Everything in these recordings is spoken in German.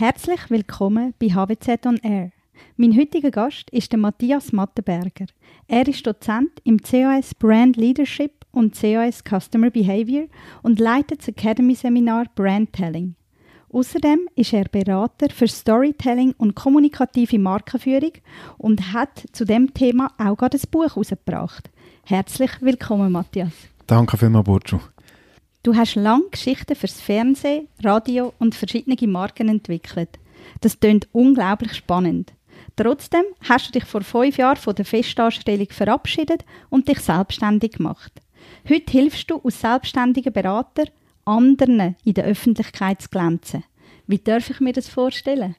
Herzlich willkommen bei HWZ on Air. Mein heutiger Gast ist der Matthias Mattenberger. Er ist Dozent im CAS Brand Leadership und CAS Customer Behavior und leitet das Academy-Seminar Brand Telling. Außerdem ist er Berater für Storytelling und kommunikative Markenführung und hat zu dem Thema auch gerade ein Buch herausgebracht. Herzlich willkommen, Matthias. Danke vielmals, Burcu. Du hast lange Geschichten fürs Fernsehen, Radio und verschiedene Marken entwickelt. Das klingt unglaublich spannend. Trotzdem hast du dich vor fünf Jahren von der Festanstellung verabschiedet und dich selbstständig gemacht. Heute hilfst du als selbstständiger Berater anderen in der Öffentlichkeit zu glänzen. Wie darf ich mir das vorstellen?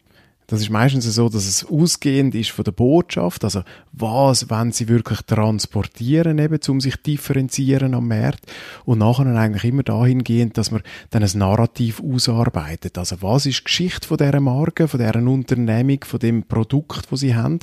Das ist meistens so, dass es ausgehend ist von der Botschaft, also was wenn sie wirklich transportieren, eben, um sich differenzieren am Markt und nachher eigentlich immer dahingehend, dass man dann ein Narrativ ausarbeitet. Also was ist die Geschichte von dieser Marke, von dieser Unternehmung, von dem Produkt, das sie haben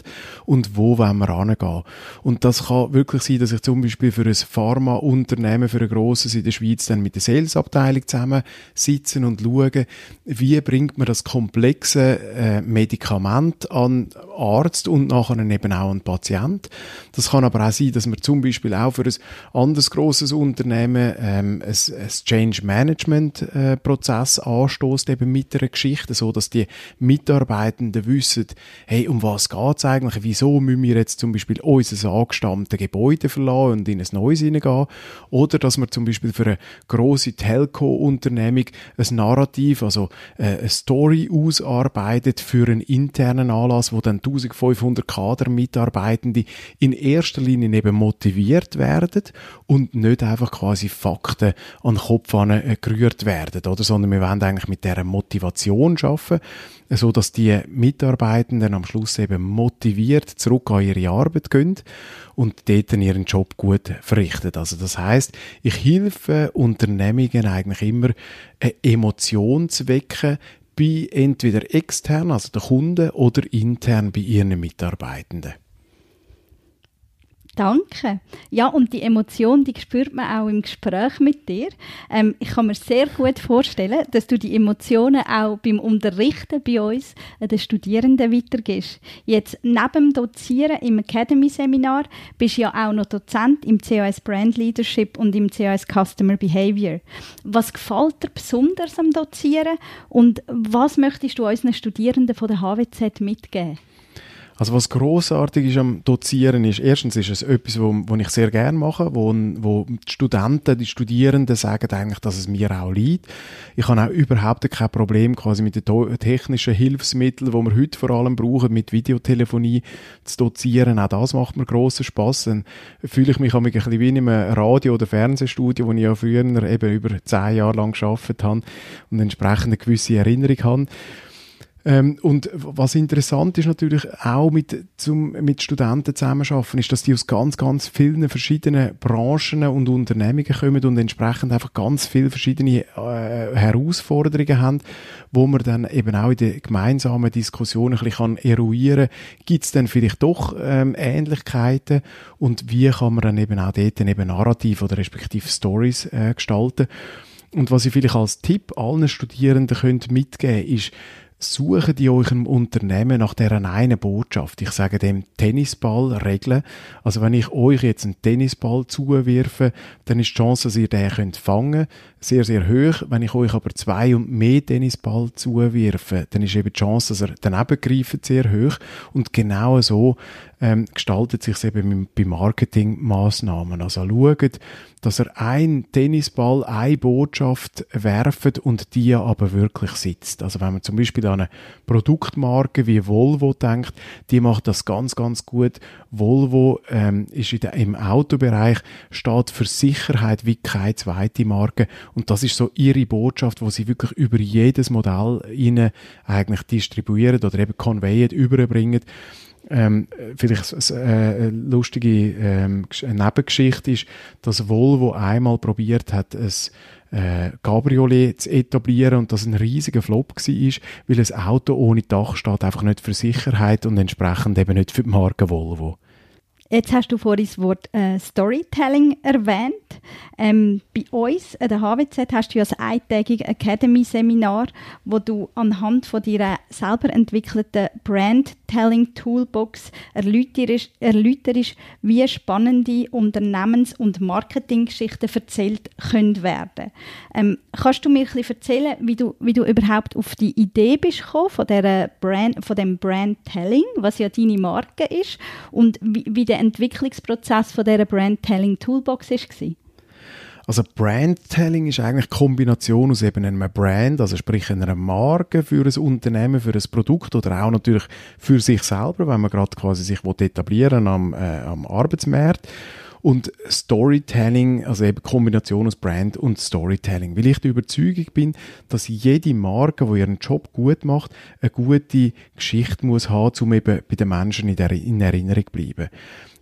und wo wollen wir hingehen. Und das kann wirklich sein, dass ich zum Beispiel für ein Pharmaunternehmen, für ein grosses in der Schweiz dann mit der Salesabteilung zusammen sitzen und schauen, wie bringt man das komplexe äh, Medikament an Arzt und nachher eben auch an Patient. Das kann aber auch sein, dass man zum Beispiel auch für ein anderes grosses Unternehmen ähm, ein, ein Change Management äh, Prozess anstößt eben mit einer Geschichte, so dass die Mitarbeitenden wissen, hey, um was geht's eigentlich? Wieso müssen wir jetzt zum Beispiel unser angestammtes Gebäude verlassen und in ein neues hineingehen? Oder dass man zum Beispiel für eine grosse Telco-Unternehmung ein Narrativ, also äh, eine Story ausarbeitet für einen internen Anlass, wo dann 1500 Kadermitarbeitende in erster Linie eben motiviert werden und nicht einfach quasi Fakten an den Kopf äh, gerührt werden, oder? Sondern wir wollen eigentlich mit dieser Motivation schaffen, so dass die Mitarbeitenden am Schluss eben motiviert zurück an ihre Arbeit gehen und dort ihren Job gut verrichten. Also das heißt, ich helfe Unternehmungen eigentlich immer eine Emotion zu wecken, bei entweder extern, also der Kunde, oder intern bei ihren Mitarbeitenden. Danke. Ja, und die Emotion, die spürt man auch im Gespräch mit dir. Ähm, ich kann mir sehr gut vorstellen, dass du die Emotionen auch beim Unterrichten bei uns den Studierenden weitergibst. Jetzt, neben dem Dozieren im Academy-Seminar, bist du ja auch noch Dozent im COS Brand Leadership und im COS Customer Behavior. Was gefällt dir besonders am Dozieren und was möchtest du unseren Studierenden von der HWZ mitgeben? Also was großartig ist am Dozieren ist, erstens ist es etwas, wo, wo ich sehr gerne mache, wo, wo die Studenten, die Studierenden sagen eigentlich, dass es mir auch liegt. Ich habe auch überhaupt kein Problem quasi mit den technischen Hilfsmitteln, die wir heute vor allem brauchen, mit Videotelefonie zu dozieren. Auch das macht mir grossen Spass. Dann fühle ich mich ein bisschen wie in einem Radio- oder Fernsehstudio, wo ich ja früher eben über zehn Jahre lang gearbeitet habe und entsprechend eine gewisse Erinnerung habe. Ähm, und was interessant ist natürlich auch mit, zum, mit Studenten zusammenarbeiten, ist, dass die aus ganz, ganz vielen verschiedenen Branchen und Unternehmungen kommen und entsprechend einfach ganz viele verschiedene äh, Herausforderungen haben, wo man dann eben auch in der gemeinsamen Diskussion ein bisschen eruieren kann, gibt es dann vielleicht doch ähm, Ähnlichkeiten und wie kann man dann eben auch dort eben Narrativ oder respektive Stories äh, gestalten. Und was ich vielleicht als Tipp allen Studierenden könnt mitgeben ist, suchen euch im Unternehmen nach dieser einen Botschaft. Ich sage dem Tennisball-Regeln. Also wenn ich euch jetzt einen Tennisball zuwirfe, dann ist die Chance, dass ihr den könnt fangen sehr, sehr hoch. Wenn ich euch aber zwei und mehr Tennisball zuwirfe, dann ist eben die Chance, dass er daneben greift, sehr hoch. Und genau so ähm, gestaltet sich eben bei Marketingmaßnahmen. Also schaut, dass er ein Tennisball, eine Botschaft werft und die aber wirklich sitzt. Also wenn man zum Beispiel an eine Produktmarke wie Volvo denkt, die macht das ganz, ganz gut. Volvo ähm, ist der, im Autobereich, steht für Sicherheit wie keine zweite Marke und das ist so ihre Botschaft, wo sie wirklich über jedes Modell ihnen eigentlich distribuieren oder eben conveyen, überbringen. Ähm, vielleicht eine äh, lustige ähm, Nebengeschichte ist, dass Volvo einmal probiert hat, ein äh, Cabriolet zu etablieren und das ein riesiger Flop war, weil ein Auto ohne Dach steht einfach nicht für Sicherheit und entsprechend eben nicht für die Marke Volvo. Jetzt hast du vorhin das Wort äh, Storytelling erwähnt. Ähm, bei uns an der HWZ hast du ja ein eintägiges Academy-Seminar, wo du anhand von deiner selber entwickelten Brand-Telling-Toolbox erläuterst, erläuterst, wie spannende Unternehmens- und Marketinggeschichten erzählt können werden. Ähm, kannst du mir ein bisschen erzählen, wie du, wie du überhaupt auf die Idee bist gekommen, von, dieser Brand, von dem Brand-Telling, was ja deine Marke ist, und wie, wie der Entwicklungsprozess von dieser Brand-Telling Toolbox war? Also Brand-Telling ist eigentlich eine Kombination aus eben einem Brand, also sprich einer Marke für ein Unternehmen, für ein Produkt oder auch natürlich für sich selber, wenn man gerade quasi sich etablieren am, äh, am Arbeitsmarkt. Und Storytelling, also eben Kombination aus Brand und Storytelling. Weil ich der Überzeugung bin, dass jede Marke, die ihren Job gut macht, eine gute Geschichte muss haben, um eben bei den Menschen in, der, in Erinnerung zu bleiben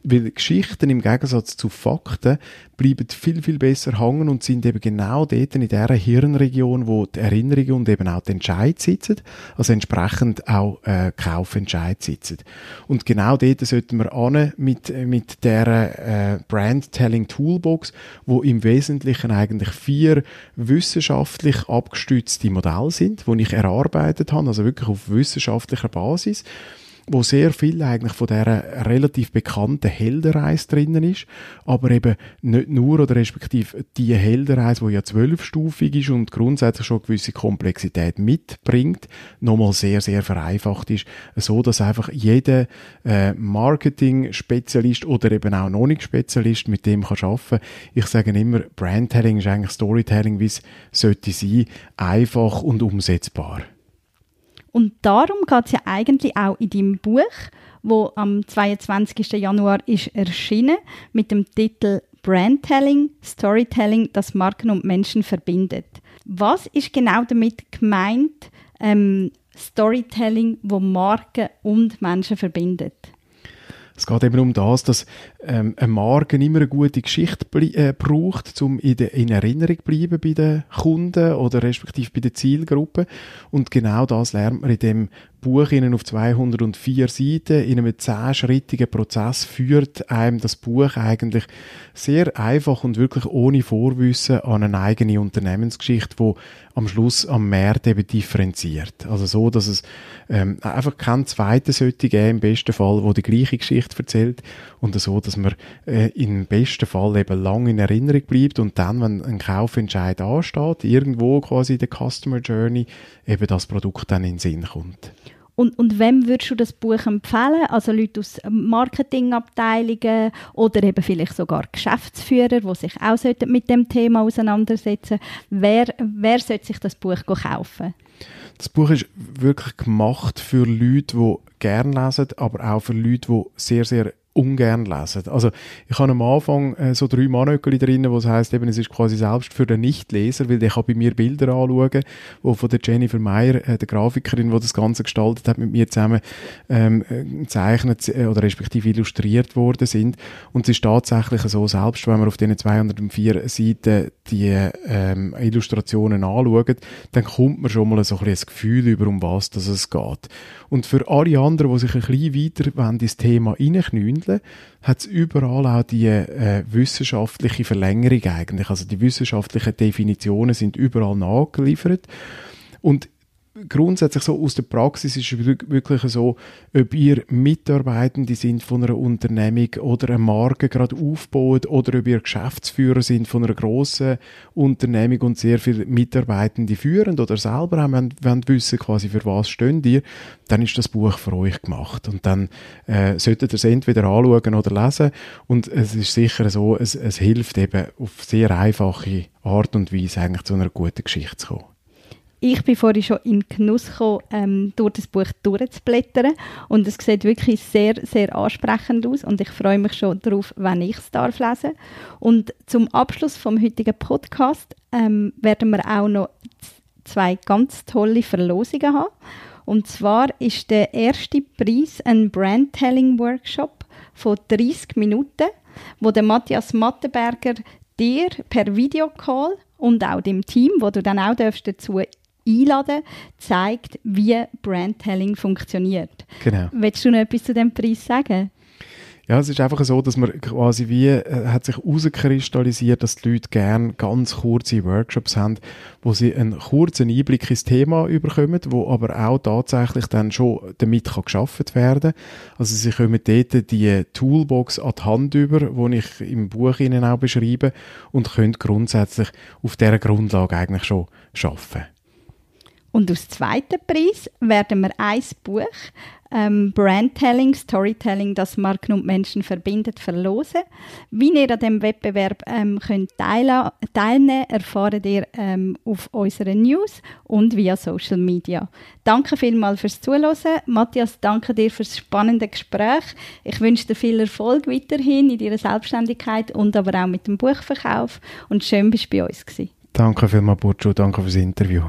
weil Geschichten im Gegensatz zu Fakten bleiben viel, viel besser hängen und sind eben genau dort in dieser Hirnregion, wo die Erinnerungen und eben auch die Entscheid sitzen, also entsprechend auch äh, Kaufentscheid sitzen. Und genau dort sollten wir an mit, mit der äh, Brand-Telling Toolbox, wo im Wesentlichen eigentlich vier wissenschaftlich abgestützte Modelle sind, die ich erarbeitet habe, also wirklich auf wissenschaftlicher Basis wo sehr viel eigentlich von dieser relativ bekannten Heldenreise drinnen ist, aber eben nicht nur oder respektive die Heldenreise, die ja zwölfstufig ist und grundsätzlich schon gewisse Komplexität mitbringt, nochmal sehr, sehr vereinfacht ist, so dass einfach jeder äh, Marketing-Spezialist oder eben auch noch nicht Spezialist mit dem kann arbeiten. Ich sage immer, Brandtelling ist eigentlich Storytelling, wie es sollte sein, einfach und umsetzbar. Und darum geht es ja eigentlich auch in deinem Buch, wo am 22. Januar ist erschienen mit dem Titel Brandtelling, Storytelling, das Marken und Menschen verbindet. Was ist genau damit gemeint, ähm, Storytelling, wo Marken und Menschen verbindet? Es geht eben um das, dass ähm, eine Marke immer eine gute Geschichte äh, braucht, um in, de, in Erinnerung zu bleiben bei den Kunden oder respektive bei der Zielgruppe. Und genau das lernt man in dem Buch Ihnen auf 204 Seiten in einem zehnschrittigen Prozess führt einem das Buch eigentlich sehr einfach und wirklich ohne Vorwissen an eine eigene Unternehmensgeschichte, wo am Schluss am Markt eben differenziert. Also so, dass es ähm, einfach keinen zweiten sollte geben, im besten Fall, wo die gleiche Geschichte erzählt und so, dass man äh, im besten Fall eben lang in Erinnerung bleibt und dann, wenn ein Kaufentscheid ansteht, irgendwo quasi in der Customer Journey, eben das Produkt dann in den Sinn kommt. Und, und wem würdest du das Buch empfehlen? Also Leute aus Marketingabteilungen oder eben vielleicht sogar Geschäftsführer, die sich auch mit dem Thema auseinandersetzen Wer, wer sollte sich das Buch kaufen? Das Buch ist wirklich gemacht für Leute, die gerne lesen, aber auch für Leute, die sehr, sehr ungern lesen. Also ich habe am Anfang äh, so drei Mannöckeli drin, es heisst, eben, es ist quasi selbst für den Nichtleser, weil der kann bei mir Bilder anschauen, wo von der Jennifer Meyer, äh, der Grafikerin, die das Ganze gestaltet hat, mit mir zusammen ähm, gezeichnet äh, oder respektive illustriert worden sind. Und es ist tatsächlich so, selbst wenn man auf diesen 204 Seiten die ähm, Illustrationen anschaut, dann kommt man schon mal so ein, bisschen ein Gefühl über, um was es geht. Und für alle anderen, die sich ein bisschen weiter ins Thema reinknüllen, behandeln, hat es überall auch die äh, wissenschaftliche Verlängerung eigentlich. Also die wissenschaftlichen Definitionen sind überall nachgeliefert. Und grundsätzlich so aus der Praxis ist es wirklich so, ob ihr Mitarbeitende sind von einer Unternehmung oder eine Marke gerade aufbaut oder ob ihr Geschäftsführer sind von einer grossen Unternehmung und sehr viele Mitarbeitende führen oder selber haben wollen, wollen wissen quasi für was stehen ihr, dann ist das Buch für euch gemacht und dann äh, solltet ihr es entweder anschauen oder lesen und es ist sicher so, es, es hilft eben auf sehr einfache Art und Weise eigentlich zu einer guten Geschichte zu kommen. Ich bin vorhin schon in Genuss gekommen, ähm, durch das Buch durchzublättern und es sieht wirklich sehr, sehr ansprechend aus und ich freue mich schon darauf, wenn ich es darf lesen. Und zum Abschluss vom heutigen Podcast ähm, werden wir auch noch zwei ganz tolle Verlosungen haben. Und zwar ist der erste Preis ein Brandtelling-Workshop von 30 Minuten, wo der Matthias Mattenberger dir per Videocall und auch dem Team, wo du dann auch dazu einladen, zeigt, wie Brandtelling funktioniert. Genau. Willst du noch etwas zu dem Preis sagen? Ja, es ist einfach so, dass man quasi wie, äh, hat sich herauskristallisiert, dass die Leute gerne ganz kurze Workshops haben, wo sie einen kurzen Einblick ins Thema überkommen, wo aber auch tatsächlich dann schon damit kann geschafft werden. Also sie kommen dort die Toolbox an die Hand über, die ich im Buch Ihnen auch beschreibe und können grundsätzlich auf dieser Grundlage eigentlich schon schaffen. Und aus zweiten Preis werden wir ein Buch ähm, Brandtelling, Storytelling, das Marken und Menschen verbindet, verlosen. Wie ihr an diesem Wettbewerb ähm, könnt teilnehmen könnt, erfahrt ihr ähm, auf unseren News und via Social Media. Danke vielmals fürs Zuhören. Matthias, danke dir fürs spannende Gespräch. Ich wünsche dir viel Erfolg weiterhin in deiner Selbstständigkeit und aber auch mit dem Buchverkauf. Und schön, bist du bei uns gewesen. Danke vielmals, Burcu. Danke fürs Interview.